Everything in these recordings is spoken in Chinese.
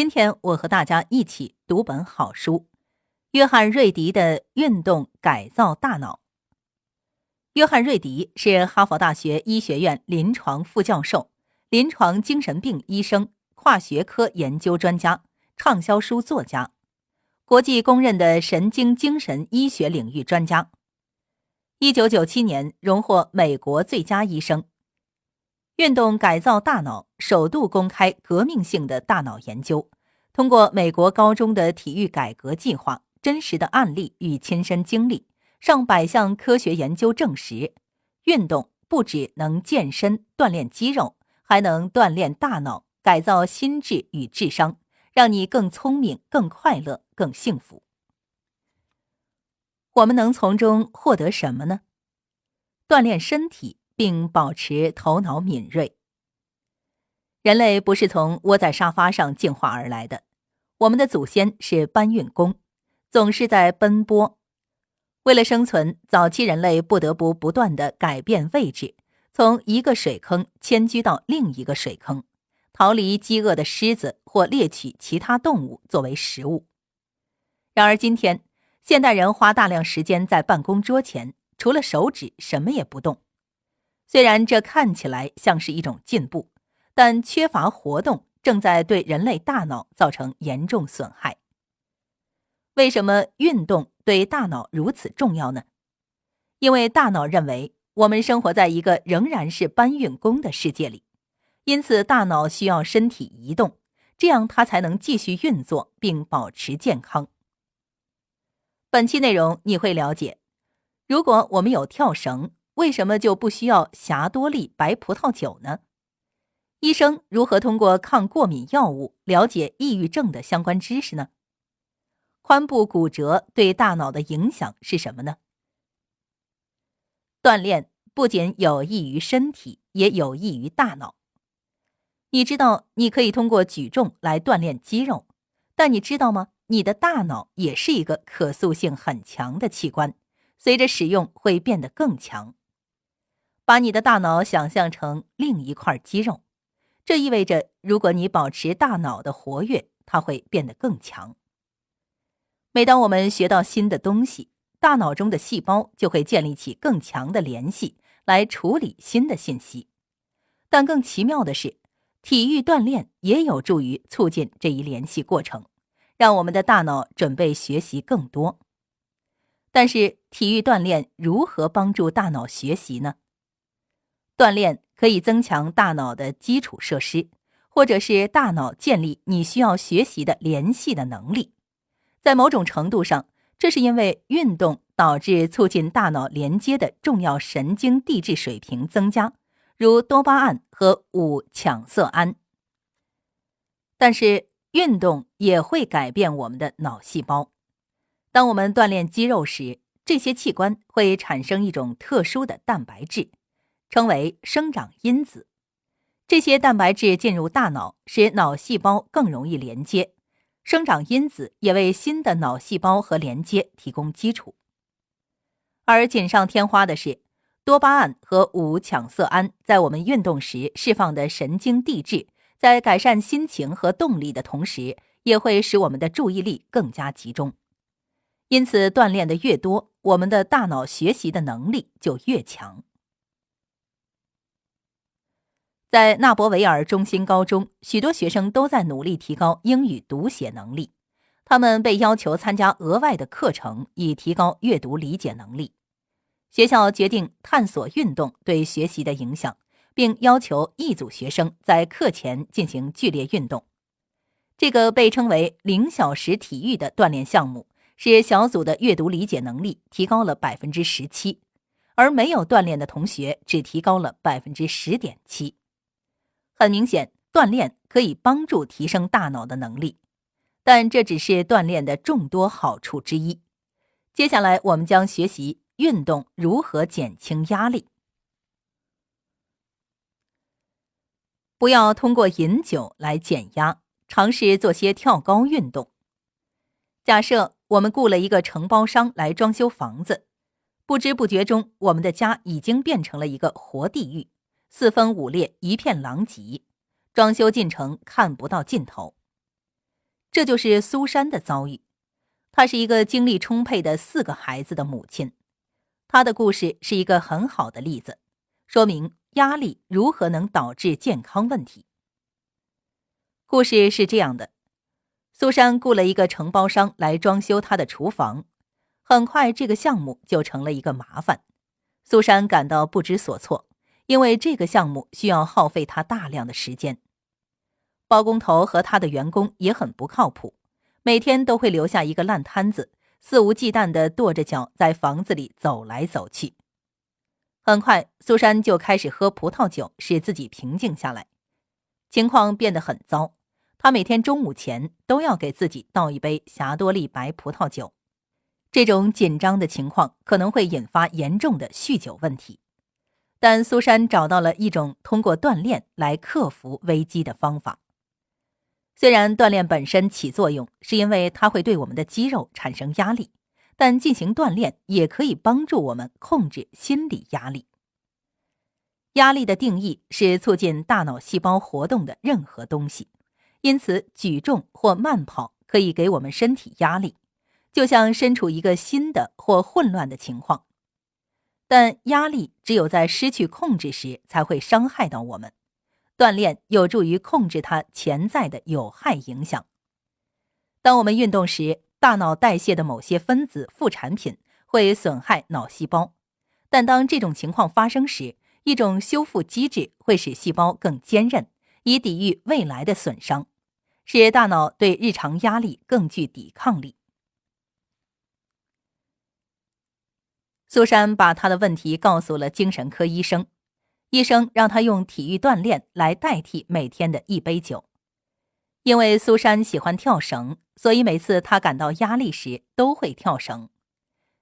今天我和大家一起读本好书，约翰·瑞迪的《运动改造大脑》。约翰·瑞迪是哈佛大学医学院临床副教授、临床精神病医生、跨学科研究专家、畅销书作家，国际公认的神经精神医学领域专家。一九九七年荣获美国最佳医生。运动改造大脑首度公开革命性的大脑研究，通过美国高中的体育改革计划、真实的案例与亲身经历，上百项科学研究证实，运动不只能健身锻炼肌肉，还能锻炼大脑，改造心智与智商，让你更聪明、更快乐、更幸福。我们能从中获得什么呢？锻炼身体。并保持头脑敏锐。人类不是从窝在沙发上进化而来的，我们的祖先是搬运工，总是在奔波。为了生存，早期人类不得不不断的改变位置，从一个水坑迁居到另一个水坑，逃离饥饿的狮子或猎取其他动物作为食物。然而今天，现代人花大量时间在办公桌前，除了手指什么也不动。虽然这看起来像是一种进步，但缺乏活动正在对人类大脑造成严重损害。为什么运动对大脑如此重要呢？因为大脑认为我们生活在一个仍然是搬运工的世界里，因此大脑需要身体移动，这样它才能继续运作并保持健康。本期内容你会了解，如果我们有跳绳。为什么就不需要霞多丽白葡萄酒呢？医生如何通过抗过敏药物了解抑郁症的相关知识呢？髋部骨折对大脑的影响是什么呢？锻炼不仅有益于身体，也有益于大脑。你知道你可以通过举重来锻炼肌肉，但你知道吗？你的大脑也是一个可塑性很强的器官，随着使用会变得更强。把你的大脑想象成另一块肌肉，这意味着，如果你保持大脑的活跃，它会变得更强。每当我们学到新的东西，大脑中的细胞就会建立起更强的联系来处理新的信息。但更奇妙的是，体育锻炼也有助于促进这一联系过程，让我们的大脑准备学习更多。但是，体育锻炼如何帮助大脑学习呢？锻炼可以增强大脑的基础设施，或者是大脑建立你需要学习的联系的能力。在某种程度上，这是因为运动导致促进大脑连接的重要神经递质水平增加，如多巴胺和五羟色胺。但是，运动也会改变我们的脑细胞。当我们锻炼肌肉时，这些器官会产生一种特殊的蛋白质。称为生长因子，这些蛋白质进入大脑，使脑细胞更容易连接。生长因子也为新的脑细胞和连接提供基础。而锦上添花的是，多巴胺和五羟色胺在我们运动时释放的神经递质，在改善心情和动力的同时，也会使我们的注意力更加集中。因此，锻炼的越多，我们的大脑学习的能力就越强。在纳博维尔中心高中，许多学生都在努力提高英语读写能力。他们被要求参加额外的课程，以提高阅读理解能力。学校决定探索运动对学习的影响，并要求一组学生在课前进行剧烈运动。这个被称为“零小时体育”的锻炼项目，使小组的阅读理解能力提高了百分之十七，而没有锻炼的同学只提高了百分之十点七。很明显，锻炼可以帮助提升大脑的能力，但这只是锻炼的众多好处之一。接下来，我们将学习运动如何减轻压力。不要通过饮酒来减压，尝试做些跳高运动。假设我们雇了一个承包商来装修房子，不知不觉中，我们的家已经变成了一个活地狱。四分五裂，一片狼藉，装修进程看不到尽头。这就是苏珊的遭遇。她是一个精力充沛的四个孩子的母亲，她的故事是一个很好的例子，说明压力如何能导致健康问题。故事是这样的：苏珊雇了一个承包商来装修她的厨房，很快这个项目就成了一个麻烦。苏珊感到不知所措，因为这个项目需要耗费他大量的时间。包工头和他的员工也很不靠谱，每天都会留下一个烂摊子，肆无忌惮地跺着脚在房子里走来走去。很快，苏珊就开始喝葡萄酒，使自己平静下来。情况变得很糟，她每天中午前都要给自己倒一杯霞多丽白葡萄酒。这种紧张的情况可能会引发严重的酗酒问题，但苏珊找到了一种通过锻炼来克服危机的方法。虽然锻炼本身起作用，是因为它会对我们的肌肉产生压力，但进行锻炼也可以帮助我们控制心理压力。压力的定义是促进大脑细胞活动的任何东西，因此举重或慢跑可以给我们身体压力，就像身处一个新的或混乱的情况。但压力只有在失去控制时才会伤害到我们。锻炼有助于控制它潜在的有害影响。当我们运动时，大脑代谢的某些分子副产品会损害脑细胞，但当这种情况发生时，一种修复机制会使细胞更坚韧，以抵御未来的损伤，使大脑对日常压力更具抵抗力。苏珊把她的问题告诉了精神科医生。医生让他用体育锻炼来代替每天的一杯酒，因为苏珊喜欢跳绳，所以每次她感到压力时都会跳绳。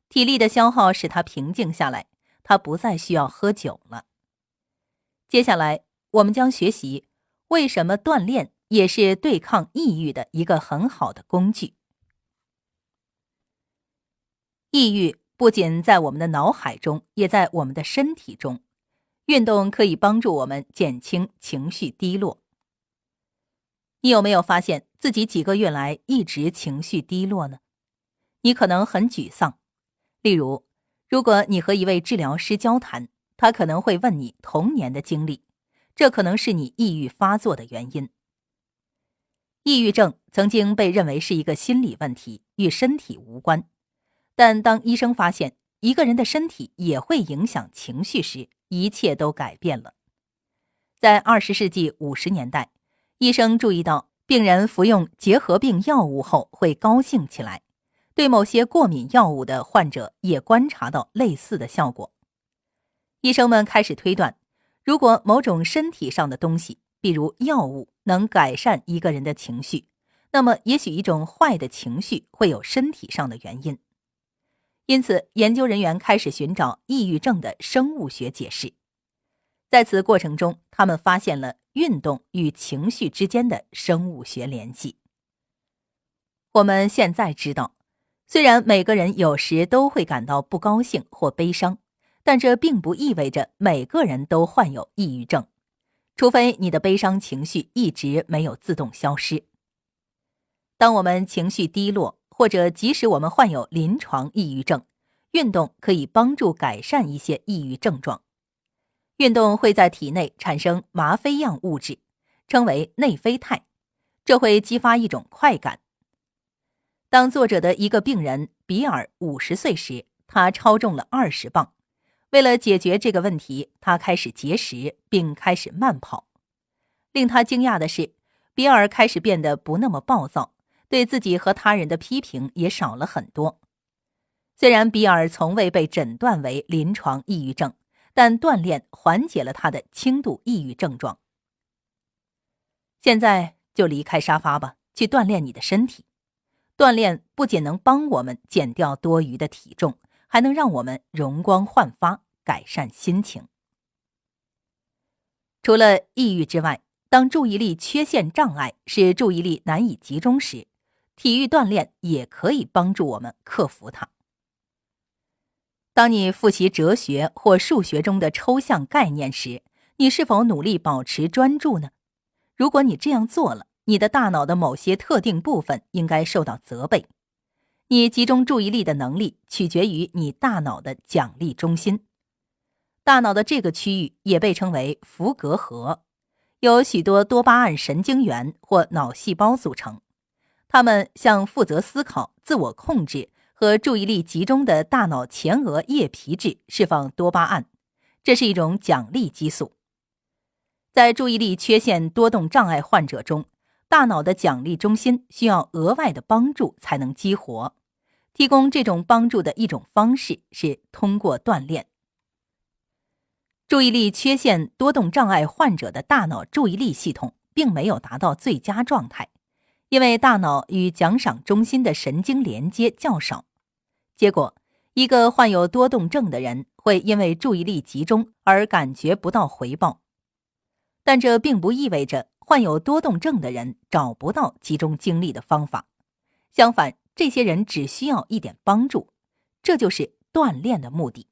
体力的消耗使她平静下来，她不再需要喝酒了。接下来，我们将学习为什么锻炼也是对抗抑郁的一个很好的工具。抑郁不仅在我们的脑海中，也在我们的身体中。运动可以帮助我们减轻情绪低落。你有没有发现自己几个月来一直情绪低落呢？你可能很沮丧。例如，如果你和一位治疗师交谈，他可能会问你童年的经历，这可能是你抑郁发作的原因。抑郁症曾经被认为是一个心理问题，与身体无关。但当医生发现一个人的身体也会影响情绪时，一切都改变了。在二十世纪五十年代，医生注意到病人服用结核病药物后会高兴起来，对某些过敏药物的患者也观察到类似的效果。医生们开始推断，如果某种身体上的东西，比如药物，能改善一个人的情绪，那么也许一种坏的情绪会有身体上的原因。因此，研究人员开始寻找抑郁症的生物学解释。在此过程中，他们发现了运动与情绪之间的生物学联系。我们现在知道，虽然每个人有时都会感到不高兴或悲伤，但这并不意味着每个人都患有抑郁症，除非你的悲伤情绪一直没有自动消失。当我们情绪低落，或者，即使我们患有临床抑郁症，运动可以帮助改善一些抑郁症状。运动会在体内产生吗啡样物质，称为内啡肽，这会激发一种快感。当作者的一个病人比尔五十岁时，他超重了二十磅。为了解决这个问题，他开始节食并开始慢跑。令他惊讶的是，比尔开始变得不那么暴躁。对自己和他人的批评也少了很多。虽然比尔从未被诊断为临床抑郁症，但锻炼缓解了他的轻度抑郁症状。现在就离开沙发吧，去锻炼你的身体。锻炼不仅能帮我们减掉多余的体重，还能让我们容光焕发，改善心情。除了抑郁之外，当注意力缺陷障碍使注意力难以集中时，体育锻炼也可以帮助我们克服它。当你复习哲学或数学中的抽象概念时，你是否努力保持专注呢？如果你这样做了，你的大脑的某些特定部分应该受到责备。你集中注意力的能力取决于你大脑的奖励中心。大脑的这个区域也被称为福格核，由许多多巴胺神经元或脑细胞组成。他们向负责思考、自我控制和注意力集中的大脑前额叶皮质释放多巴胺，这是一种奖励激素。在注意力缺陷多动障碍患者中，大脑的奖励中心需要额外的帮助才能激活。提供这种帮助的一种方式是通过锻炼。注意力缺陷多动障碍患者的大脑注意力系统并没有达到最佳状态，因为大脑与奖赏中心的神经连接较少。结果，一个患有多动症的人会因为注意力集中而感觉不到回报，但这并不意味着患有多动症的人找不到集中精力的方法。相反，这些人只需要一点帮助，这就是锻炼的目的。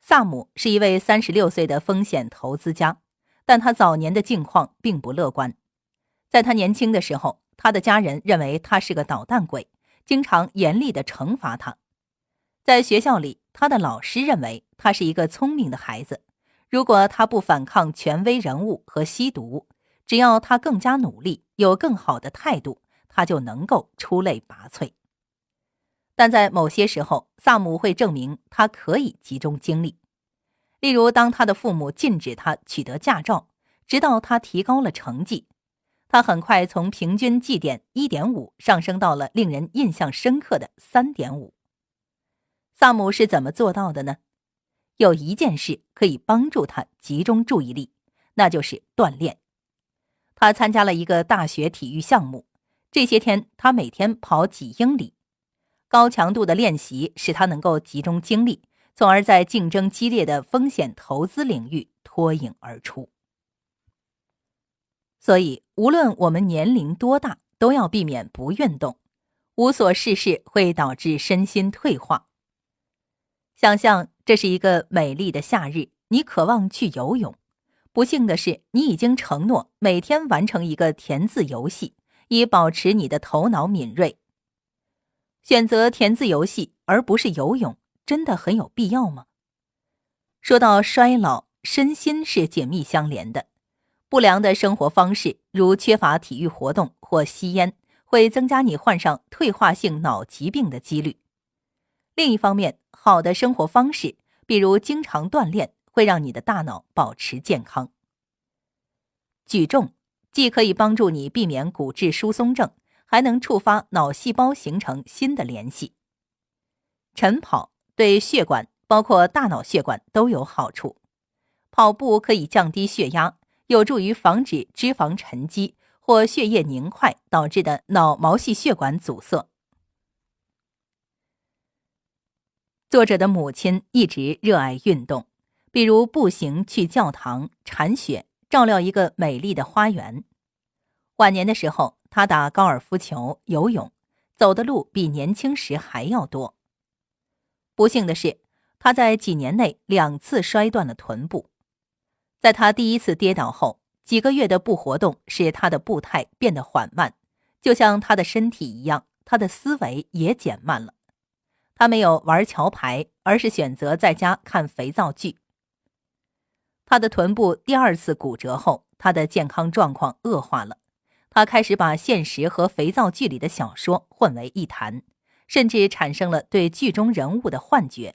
萨姆是一位三十六岁的风险投资家，但他早年的境况并不乐观。在他年轻的时候，他的家人认为他是个捣蛋鬼，经常严厉的惩罚他。在学校里，他的老师认为他是一个聪明的孩子，如果他不反抗权威人物和吸毒，只要他更加努力，有更好的态度，他就能够出类拔萃。但在某些时候，萨姆会证明他可以集中精力。例如，当他的父母禁止他取得驾照，直到他提高了成绩，他很快从平均绩点一点五上升到了令人印象深刻的三点五。萨姆是怎么做到的呢？有一件事可以帮助他集中注意力，那就是锻炼。他参加了一个大学体育项目，这些天他每天跑几英里。高强度的练习使他能够集中精力，从而在竞争激烈的风险投资领域脱颖而出。所以，无论我们年龄多大，都要避免不运动。无所事事会导致身心退化。想象这是一个美丽的夏日，你渴望去游泳。不幸的是，你已经承诺每天完成一个填字游戏，以保持你的头脑敏锐。选择填字游戏而不是游泳，真的很有必要吗？说到衰老，身心是紧密相连的。不良的生活方式，如缺乏体育活动或吸烟，会增加你患上退化性脑疾病的几率。另一方面，好的生活方式，比如经常锻炼，会让你的大脑保持健康。举重既可以帮助你避免骨质疏松症。还能触发脑细胞形成新的联系。晨跑对血管，包括大脑血管都有好处。跑步可以降低血压，有助于防止脂肪沉积或血液凝块导致的脑毛细血管阻塞。作者的母亲一直热爱运动，比如步行去教堂、铲雪、照料一个美丽的花园。晚年的时候。他打高尔夫球、游泳，走的路比年轻时还要多。不幸的是，他在几年内两次摔断了臀部。在他第一次跌倒后，几个月的不活动使他的步态变得缓慢，就像他的身体一样，他的思维也减慢了。他没有玩桥牌，而是选择在家看肥皂剧。他的臀部第二次骨折后，他的健康状况恶化了。他开始把现实和肥皂剧里的小说混为一谈，甚至产生了对剧中人物的幻觉。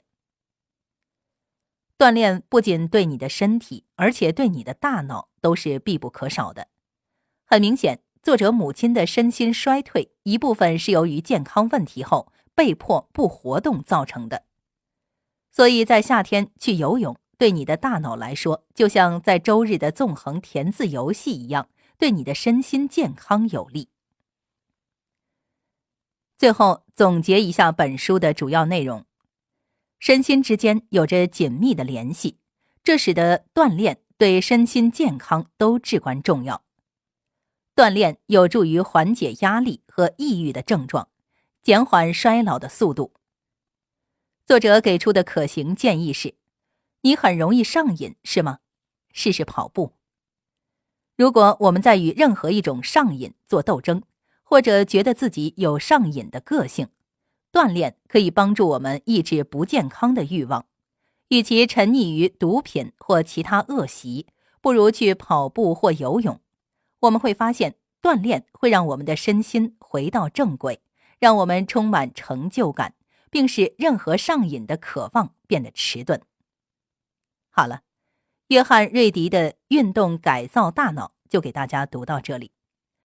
锻炼不仅对你的身体，而且对你的大脑都是必不可少的。很明显，作者母亲的身心衰退一部分是由于健康问题后被迫不活动造成的。所以在夏天去游泳，对你的大脑来说，就像在周日的纵横填字游戏一样。对你的身心健康有利。最后总结一下本书的主要内容：身心之间有着紧密的联系，这使得锻炼对身心健康都至关重要。锻炼有助于缓解压力和抑郁的症状，减缓衰老的速度。作者给出的可行建议是：你很容易上瘾，是吗？试试跑步。如果我们在与任何一种上瘾做斗争，或者觉得自己有上瘾的个性，锻炼可以帮助我们抑制不健康的欲望。与其沉溺于毒品或其他恶习，不如去跑步或游泳。我们会发现，锻炼会让我们的身心回到正轨，让我们充满成就感，并使任何上瘾的渴望变得迟钝。好了，约翰·瑞迪的《运动改造大脑》就给大家读到这里。